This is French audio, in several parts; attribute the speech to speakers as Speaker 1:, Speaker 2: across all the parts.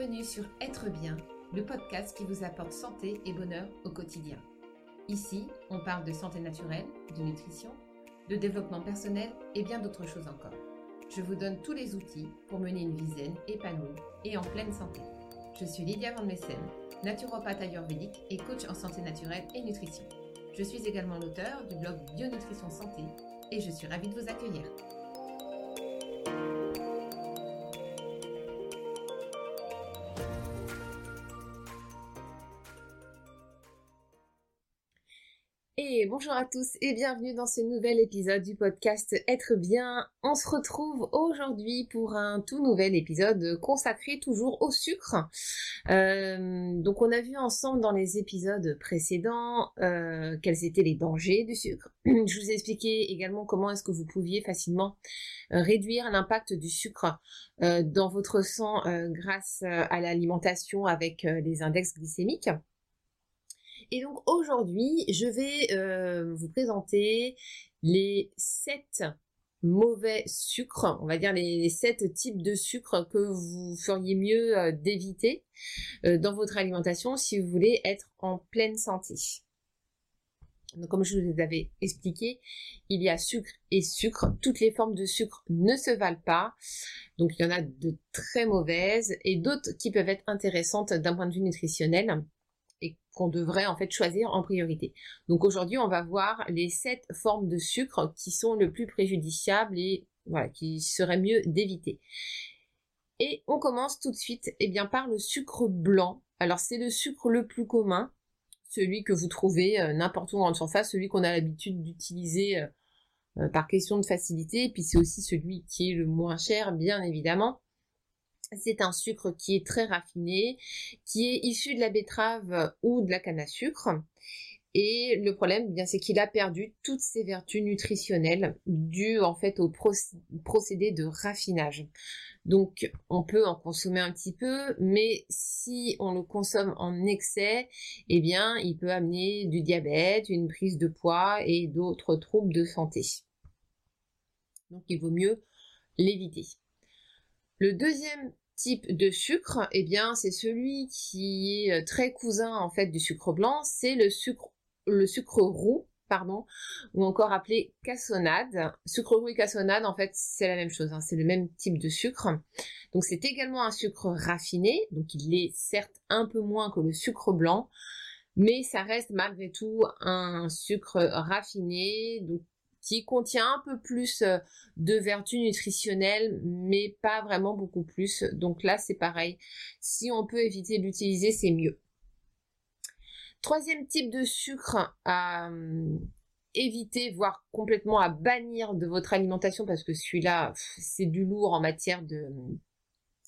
Speaker 1: Bienvenue sur Être bien, le podcast qui vous apporte santé et bonheur au quotidien. Ici, on parle de santé naturelle, de nutrition, de développement personnel et bien d'autres choses encore. Je vous donne tous les outils pour mener une vie zen, épanouie et en pleine santé. Je suis Lydia Van Messen, naturopathe ayurvédique et coach en santé naturelle et nutrition. Je suis également l'auteur du blog Bionutrition Santé et je suis ravie de vous accueillir. Bonjour à tous et bienvenue dans ce nouvel épisode du podcast Être bien. On se retrouve aujourd'hui pour un tout nouvel épisode consacré toujours au sucre. Euh, donc on a vu ensemble dans les épisodes précédents euh, quels étaient les dangers du sucre. Je vous ai expliqué également comment est-ce que vous pouviez facilement euh, réduire l'impact du sucre dans votre sang grâce à l'alimentation avec les index glycémiques. Et donc aujourd'hui, je vais euh, vous présenter les 7 mauvais sucres, on va dire les, 7 types de sucres que vous feriez mieux euh, d'éviter euh, dans votre alimentation si vous voulez être en pleine santé. Donc, comme je vous avais expliqué, il y a sucre et sucre. Toutes les formes de sucre ne se valent pas. Donc il y en a de très mauvaises et d'autres qui peuvent être intéressantes d'un point de vue nutritionnel et qu'on devrait en fait choisir en priorité. Donc aujourd'hui, on va voir les sept formes de sucre qui sont le plus préjudiciables et voilà, qui serait mieux d'éviter. Et on commence tout de suite eh bien par le sucre blanc. Alors c'est le sucre le plus commun, celui que vous trouvez euh, n'importe où en surface, celui qu'on a l'habitude d'utiliser euh, euh, par question de facilité, et puis c'est aussi celui qui est le moins cher, bien évidemment. C'est un sucre qui est très raffiné, qui est issu de la betterave ou de la canne à sucre. Et le problème, eh c'est qu'il a perdu toutes ses vertus nutritionnelles dues en fait au procédé de raffinage. Donc, on peut en consommer un petit peu, mais si on le consomme en excès, eh bien, il peut amener du diabète, une prise de poids et d'autres troubles de santé. Donc, il vaut mieux l'éviter. Le deuxième type de sucre, eh bien, c'est celui qui est euh, très cousin en fait du sucre blanc, c'est le sucre le sucre roux, pardon, ou encore appelé cassonade. Sucre roux et cassonade, en fait, c'est la même chose, hein, c'est le même type de sucre. Donc c'est également un sucre raffiné, donc il est certes un peu moins que le sucre blanc, mais ça reste malgré tout un sucre raffiné, donc qui contient un peu plus euh, de vertus nutritionnelles, mais pas vraiment beaucoup plus. Donc là, c'est pareil. Si on peut éviter d'utiliser, c'est mieux. Troisième type de sucre à euh, éviter, voire complètement à bannir de votre alimentation, parce que celui-là, c'est du lourd en matière de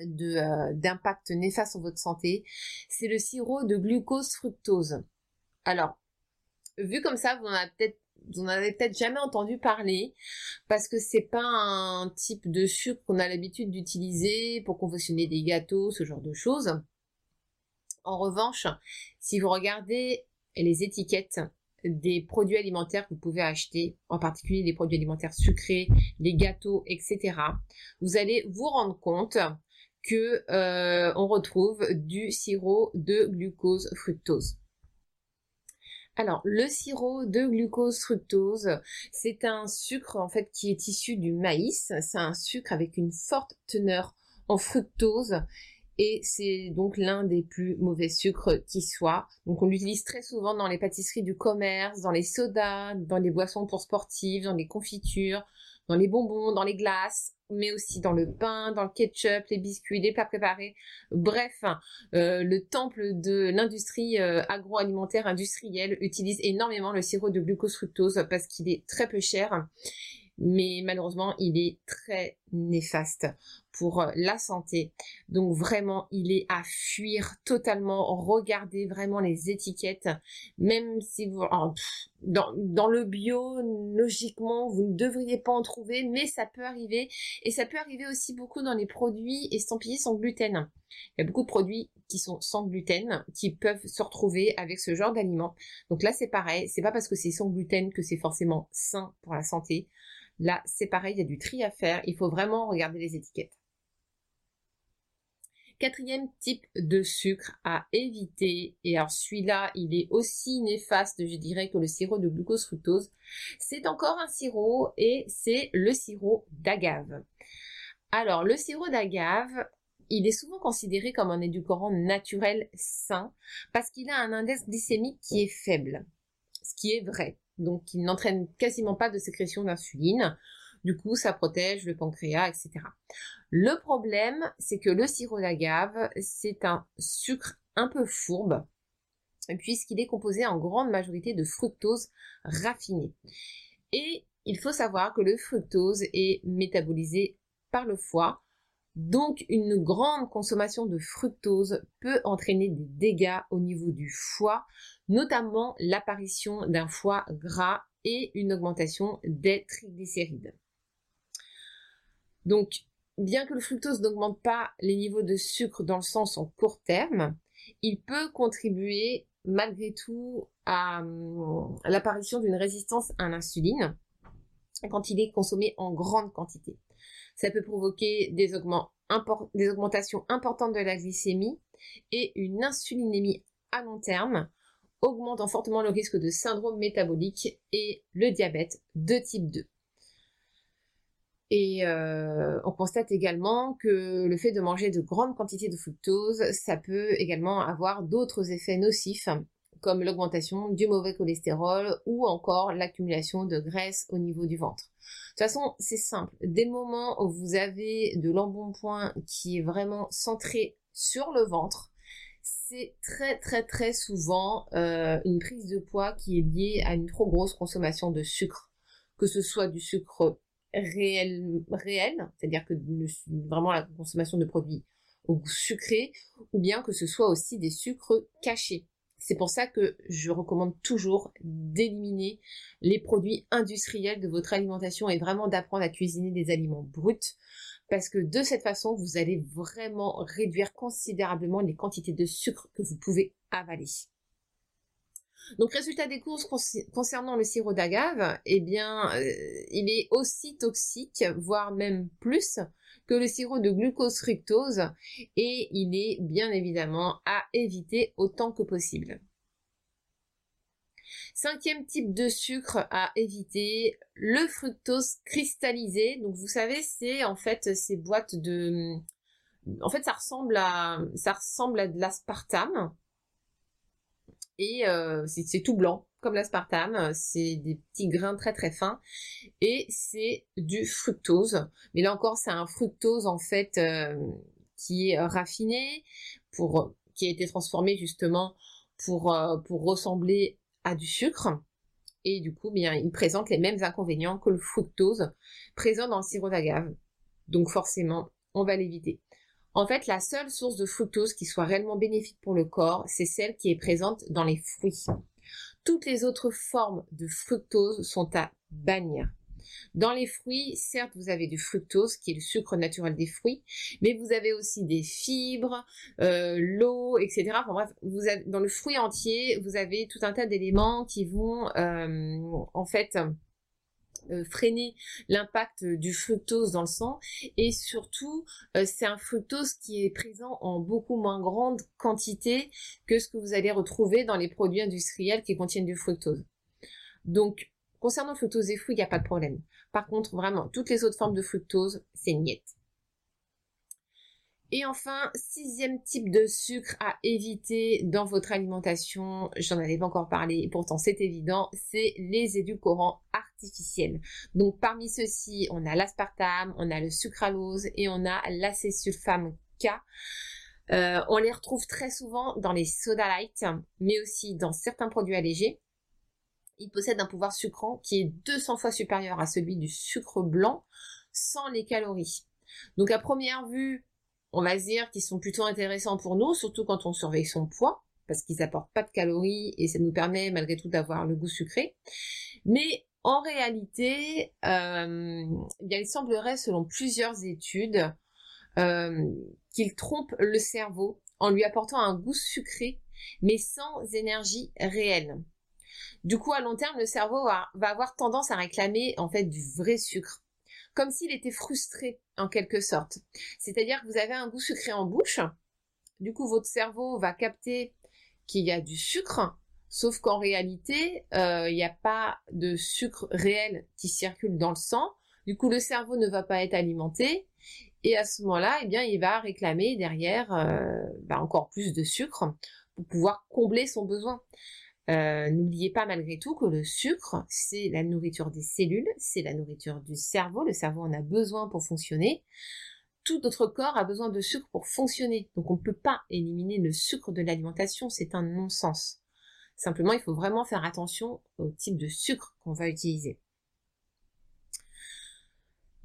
Speaker 1: euh, d'impact néfaste sur votre santé, c'est le sirop de glucose fructose. Alors, vu comme ça, vous en avez peut-être vous n'en avez peut-être jamais entendu parler parce que c'est pas un type de sucre qu'on a l'habitude d'utiliser pour confectionner des gâteaux, ce genre de choses. En revanche, si vous regardez les étiquettes des produits alimentaires que vous pouvez acheter, en particulier les produits alimentaires sucrés, les gâteaux, etc., vous allez vous rendre compte que euh, on retrouve du sirop de glucose fructose. Alors, le sirop de glucose fructose, c'est un sucre en fait qui est issu du maïs. C'est un sucre avec une forte teneur en fructose et c'est donc l'un des plus mauvais sucres qui soit. Donc on l'utilise très souvent dans les pâtisseries du commerce, dans les sodas, dans les boissons pour sportives, dans les confitures, dans les bonbons, dans les glaces mais aussi dans le pain, dans le ketchup, les biscuits, les plats préparés. Bref, euh, le temple de l'industrie euh, agroalimentaire industrielle utilise énormément le sirop de glucose fructose parce qu'il est très peu cher mais malheureusement il est très néfaste pour euh, la santé. Donc vraiment, il est à fuir totalement. Regardez vraiment les étiquettes, même si vous dans, le bio, logiquement, vous ne devriez pas en trouver, mais ça peut arriver et ça peut arriver aussi beaucoup dans les produits estampillés sans gluten. Il y a beaucoup de produits qui sont sans gluten qui peuvent se retrouver avec ce genre d'aliments. Donc là, c'est pareil. C'est pas parce que c'est sans gluten que c'est forcément sain pour la santé. Là, c'est pareil, il y a du tri à faire. Il faut vraiment regarder les étiquettes. Quatrième type de sucre à éviter, et alors celui-là, il est aussi néfaste, je dirais, que le sirop de glucose fructose. C'est encore un sirop et c'est le sirop d'agave. Alors, le sirop d'agave, il est souvent considéré comme un édulcorant naturel sain parce qu'il a un index glycémique qui est faible, ce qui est vrai. Donc, il n'entraîne quasiment pas de sécrétion d'insuline. Du coup, ça protège le pancréas, etc. Le problème, c'est que le sirop d'agave, c'est un sucre un peu fourbe, puisqu'il est composé en grande majorité de fructose raffinée. Et il faut savoir que le fructose est métabolisé par le foie, donc une grande consommation de fructose peut entraîner des dégâts au niveau du foie, notamment l'apparition d'un foie gras et une augmentation des triglycérides. Donc, bien que le fructose n'augmente pas les niveaux de sucre dans le sens en court terme, il peut contribuer malgré tout à, hum, l'apparition d'une résistance à l'insuline quand il est consommé en grande quantité. Ça peut provoquer des augmentations importantes de la glycémie et une insulinémie à long terme, augmentant fortement le risque de syndrome métabolique et le diabète de type 2. Et euh, on constate également que le fait de manger de grandes quantités de fructose, ça peut également avoir d'autres effets nocifs, comme l'augmentation du mauvais cholestérol ou encore l'accumulation de graisse au niveau du ventre. De toute façon, c'est simple. Dès le moment où vous avez de l'embonpoint qui est vraiment centré sur le ventre, c'est très très très souvent euh, une prise de poids qui est liée à une trop grosse consommation de sucre, que ce soit du sucre réel, réel c'est-à-dire que vraiment la consommation de produits au goût sucré, ou bien que ce soit aussi des sucres cachés. C'est pour ça que je recommande toujours d'éliminer les produits industriels de votre alimentation et vraiment d'apprendre à cuisiner des aliments bruts parce que de cette façon, vous allez vraiment réduire considérablement les quantités de sucre que vous pouvez avaler. Donc résultat des courses concernant le sirop d'agave, eh bien, euh, il est aussi toxique, voire même plus que le sirop de glucose fructose, et il est bien évidemment à éviter autant que possible. Cinquième type de sucre à éviter, le fructose cristallisé. Donc vous savez, c'est en fait ces boîtes de... En fait, ça ressemble à, ça ressemble à de l'aspartame et euh, c'est tout blanc comme l'aspartame, c'est des petits grains très très fins et c'est du fructose. Mais là encore, c'est un fructose en fait euh, qui est raffiné pour qui a été transformé justement pour euh, pour ressembler à du sucre et du coup, bien, il présente les mêmes inconvénients que le fructose présent dans le sirop d'agave. Donc forcément, on va l'éviter. En fait, la seule source de fructose qui soit réellement bénéfique pour le corps, c'est celle qui est présente dans les fruits. Toutes les autres formes de fructose sont à bannir. Dans les fruits, certes, vous avez du fructose, qui est le sucre naturel des fruits, mais vous avez aussi des fibres, euh, l'eau, etc. Enfin bref, vous dans le fruit entier, vous avez tout un tas d'éléments qui vont euh, en fait freiner l'impact du fructose dans le sang et surtout euh, c'est un fructose qui est présent en beaucoup moins grande quantité que ce que vous allez retrouver dans les produits industriels qui contiennent du fructose. Donc concernant fructose et fruits, il n'y a pas de problème. Par contre, vraiment, toutes les autres formes de fructose, c'est niette. Et enfin, sixième type de sucre à éviter dans votre alimentation, j'en avais pas encore parlé, pourtant c'est évident, c'est les édulcorants artificiels. Donc parmi ceux-ci, on a l'aspartame, on a le sucralose et on a l'acésulfame K. Euh, on les retrouve très souvent dans les soda light, mais aussi dans certains produits allégés. Ils possèdent un pouvoir sucrant qui est 200 fois supérieur à celui du sucre blanc sans les calories. Donc à première vue, on va dire qu'ils sont plutôt intéressants pour nous, surtout quand on surveille son poids, parce qu'ils apportent pas de calories et ça nous permet malgré tout d'avoir le goût sucré. Mais en réalité, euh, eh il semblerait, selon plusieurs études, euh, qu'ils trompent le cerveau en lui apportant un goût sucré, mais sans énergie réelle. Du coup, à long terme, le cerveau va avoir tendance à réclamer en fait du vrai sucre comme s'il était frustré en quelque sorte. C'est-à-dire que vous avez un goût sucré en bouche, Du coup, votre cerveau va capter qu'il y a du sucre, sauf qu'en réalité, euh, il n'y a pas de sucre réel qui circule dans le sang. Du coup, le cerveau ne va pas être alimenté. Et à ce moment-là, eh bien, il va réclamer derrière euh, bah, encore plus de sucre pour pouvoir combler son besoin. Euh, n'oubliez pas malgré tout que le sucre, c'est la nourriture des cellules, c'est la nourriture du cerveau. Le cerveau en a besoin pour fonctionner. Tout notre corps a besoin de sucre pour fonctionner. Donc on ne peut pas éliminer le sucre de l'alimentation, c'est un non-sens. Simplement, il faut vraiment faire attention au type de sucre qu'on va utiliser.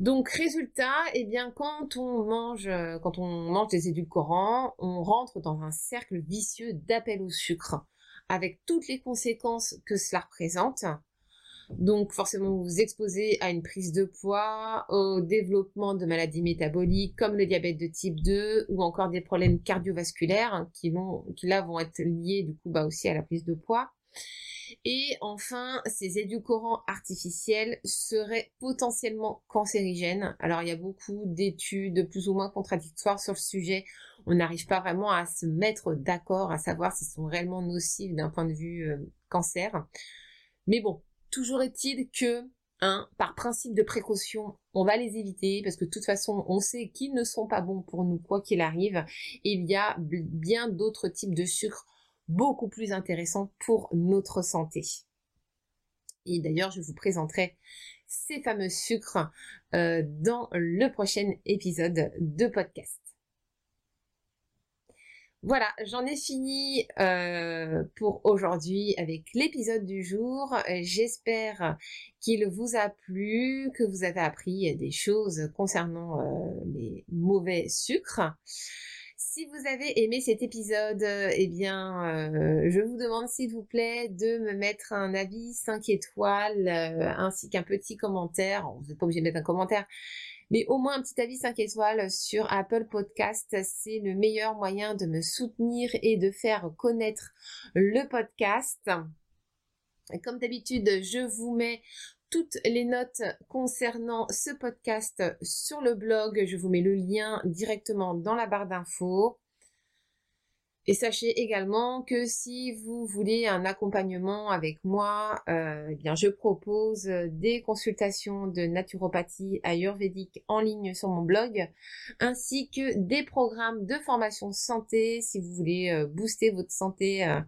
Speaker 1: Donc résultat, eh bien quand on mange quand on mange des édulcorants, on rentre dans un cercle vicieux d'appel au sucre avec toutes les conséquences que cela représente. Donc forcément, vous vous exposez à une prise de poids, au développement de maladies métaboliques comme le diabète de type 2 ou encore des problèmes cardiovasculaires qui, vont, qui là vont être liés du coup bah, aussi à la prise de poids. Et enfin, ces édulcorants artificiels seraient potentiellement cancérigènes. Alors il y a beaucoup d'études plus ou moins contradictoires sur le sujet. On n'arrive pas vraiment à se mettre d'accord à savoir s'ils sont réellement nocifs d'un point de vue euh, cancer. Mais bon, toujours est-il que Hein, par principe de précaution, on va les éviter parce que de toute façon, on sait qu'ils ne sont pas bons pour nous quoi qu'il arrive. il y a bien d'autres types de sucres beaucoup plus intéressants pour notre santé. Et d'ailleurs, je vous présenterai ces fameux sucres euh, dans le prochain épisode de podcast. Voilà, j'en ai fini euh, pour aujourd'hui avec l'épisode du jour. J'espère qu'il vous a plu, que vous avez appris des choses concernant euh, les mauvais sucres. Si vous avez aimé cet épisode, eh bien, euh, je vous demande s'il vous plaît de me mettre un avis 5 étoiles ainsi qu'un petit commentaire. Vous n'êtes pas obligé de mettre un commentaire, mais au moins un petit avis 5 étoiles sur Apple Podcast, c'est le meilleur moyen de me soutenir et de faire connaître le podcast. Comme d'habitude, je vous mets toutes les notes concernant ce podcast sur le blog. Je vous mets le lien directement dans la barre d'infos. Et sachez également que si vous voulez un accompagnement avec moi, euh, eh bien je propose des consultations de naturopathie ayurvédique en ligne sur mon blog, ainsi que des programmes de formation santé si vous voulez euh, booster votre santé, euh,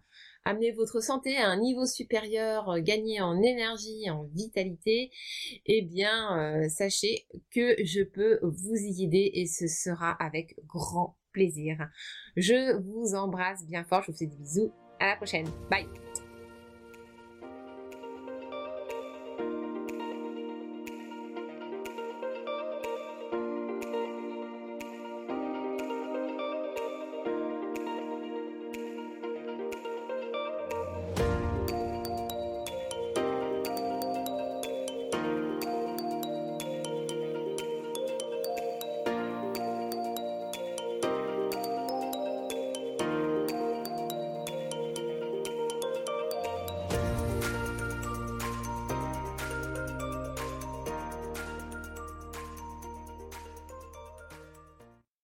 Speaker 1: amener votre santé à un niveau supérieur, gagner en énergie, en vitalité. Eh bien sachez que je peux vous y aider et ce sera avec grand plaisir. Je vous embrasse bien fort, je vous fais des bisous, à la prochaine, bye.